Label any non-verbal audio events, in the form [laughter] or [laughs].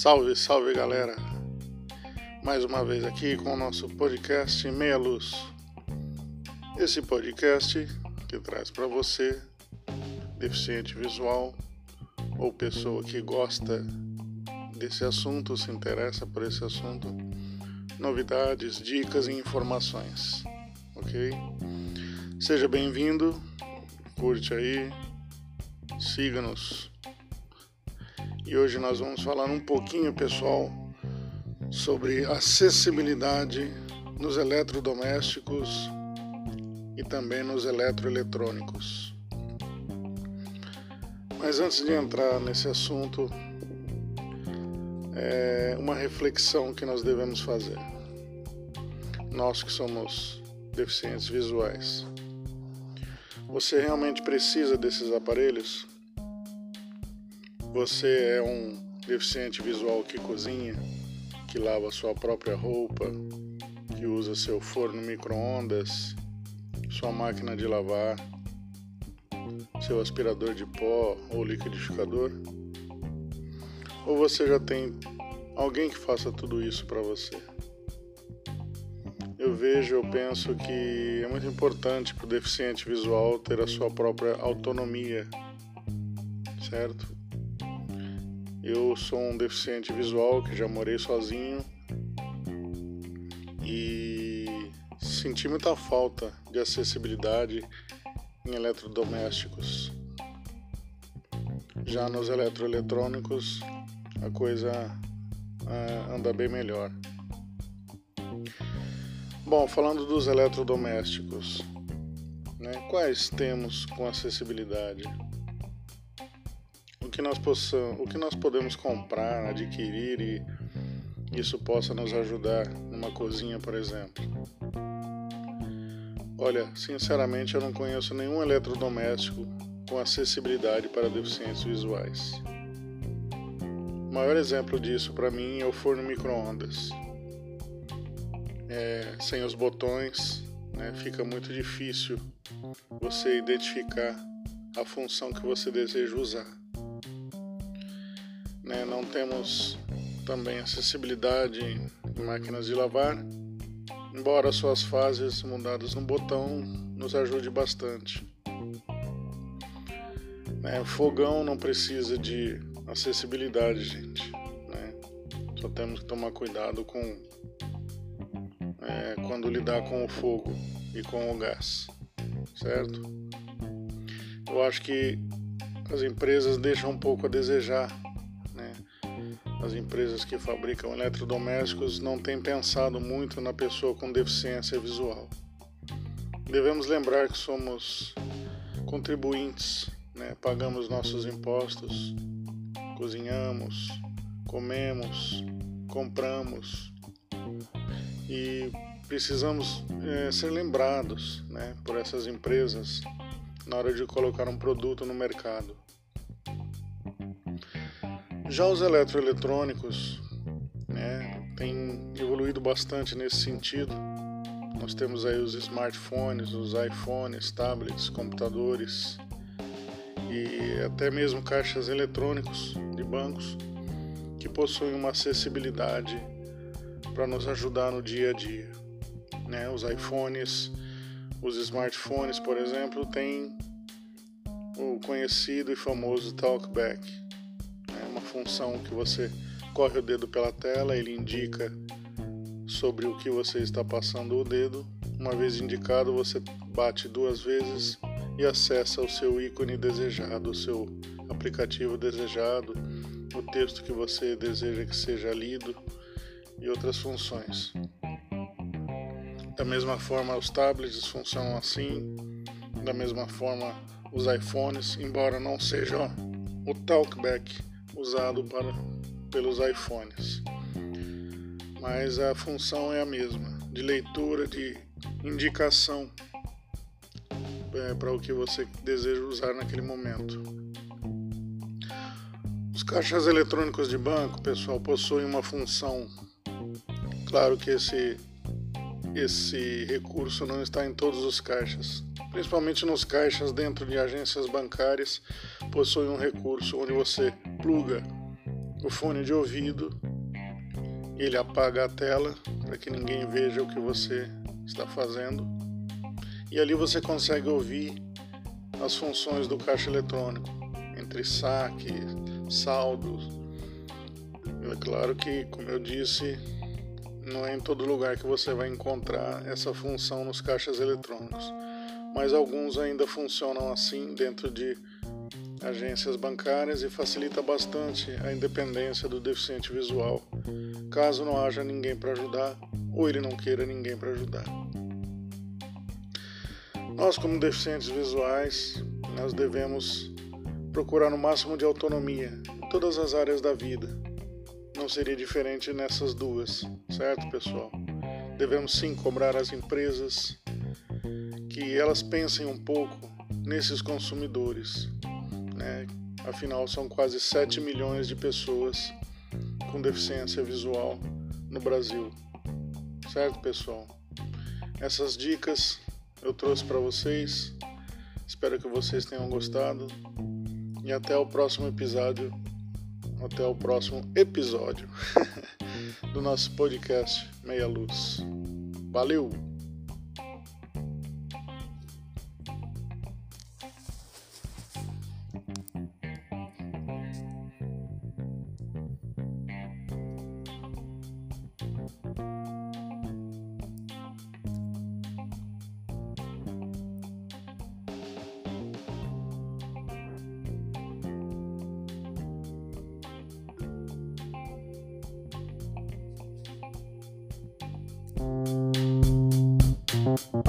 Salve, salve galera! Mais uma vez aqui com o nosso podcast Meia Luz. Esse podcast que traz para você, deficiente visual ou pessoa que gosta desse assunto, se interessa por esse assunto, novidades, dicas e informações, ok? Seja bem-vindo, curte aí, siga-nos e hoje nós vamos falar um pouquinho, pessoal, sobre acessibilidade nos eletrodomésticos e também nos eletroeletrônicos. Mas antes de entrar nesse assunto, é uma reflexão que nós devemos fazer. Nós que somos deficientes visuais. Você realmente precisa desses aparelhos? Você é um deficiente visual que cozinha, que lava sua própria roupa, que usa seu forno micro-ondas, sua máquina de lavar, seu aspirador de pó ou liquidificador? Ou você já tem alguém que faça tudo isso para você? Eu vejo, eu penso que é muito importante para o deficiente visual ter a sua própria autonomia, certo? Eu sou um deficiente visual que já morei sozinho e senti muita falta de acessibilidade em eletrodomésticos. Já nos eletroeletrônicos a coisa uh, anda bem melhor. Bom, falando dos eletrodomésticos, né, quais temos com acessibilidade? O que nós possamos, o que nós podemos comprar, adquirir e isso possa nos ajudar numa cozinha, por exemplo. Olha, sinceramente eu não conheço nenhum eletrodoméstico com acessibilidade para deficientes visuais. O maior exemplo disso para mim é o forno micro-ondas. É, sem os botões, né, fica muito difícil você identificar a função que você deseja usar. Né? Não temos também acessibilidade em máquinas de lavar, embora suas fases mudadas no botão nos ajude bastante. Né? Fogão não precisa de acessibilidade, gente. Né? Só temos que tomar cuidado com é, quando lidar com o fogo e com o gás, certo? Eu acho que as empresas deixam um pouco a desejar as empresas que fabricam eletrodomésticos não têm pensado muito na pessoa com deficiência visual. Devemos lembrar que somos contribuintes, né? pagamos nossos impostos, cozinhamos, comemos, compramos e precisamos é, ser lembrados né, por essas empresas na hora de colocar um produto no mercado. Já os eletroeletrônicos né, têm evoluído bastante nesse sentido. Nós temos aí os smartphones, os iPhones, tablets, computadores e até mesmo caixas eletrônicos de bancos que possuem uma acessibilidade para nos ajudar no dia a dia. Né? Os iPhones, os smartphones, por exemplo, têm o conhecido e famoso Talkback função que você corre o dedo pela tela, ele indica sobre o que você está passando o dedo. Uma vez indicado, você bate duas vezes e acessa o seu ícone desejado, o seu aplicativo desejado, o texto que você deseja que seja lido e outras funções. Da mesma forma, os tablets funcionam assim, da mesma forma, os iPhones, embora não sejam o talkback usado para, pelos iPhones. Mas a função é a mesma, de leitura, de indicação é, para o que você deseja usar naquele momento. Os caixas eletrônicos de banco, pessoal, possuem uma função. Claro que esse esse recurso não está em todos os caixas. Principalmente nos caixas dentro de agências bancárias, possui um recurso onde você pluga o fone de ouvido, ele apaga a tela para que ninguém veja o que você está fazendo. E ali você consegue ouvir as funções do caixa eletrônico, entre saque, saldos. É claro que, como eu disse, não é em todo lugar que você vai encontrar essa função nos caixas eletrônicos, mas alguns ainda funcionam assim dentro de agências bancárias e facilita bastante a independência do deficiente visual, caso não haja ninguém para ajudar ou ele não queira ninguém para ajudar. Nós, como deficientes visuais, nós devemos procurar no máximo de autonomia em todas as áreas da vida. Não seria diferente nessas duas, certo, pessoal? Devemos sim cobrar as empresas que elas pensem um pouco nesses consumidores, né? Afinal, são quase 7 milhões de pessoas com deficiência visual no Brasil. Certo, pessoal? Essas dicas eu trouxe para vocês. Espero que vocês tenham gostado. E até o próximo episódio. Até o próximo episódio [laughs] do nosso podcast Meia Luz. Valeu! Thank you.